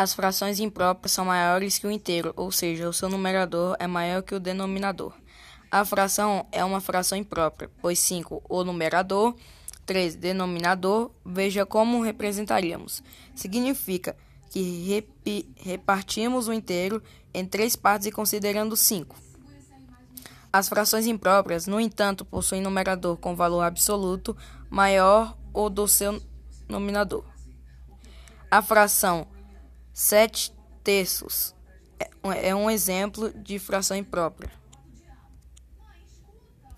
As frações impróprias são maiores que o inteiro, ou seja, o seu numerador é maior que o denominador. A fração é uma fração imprópria, pois 5 o numerador, 3 denominador, veja como representaríamos. Significa que repartimos o inteiro em três partes e considerando 5. As frações impróprias, no entanto, possuem numerador com valor absoluto maior ou do seu nominador. A fração 7 terços é um exemplo de fração imprópria.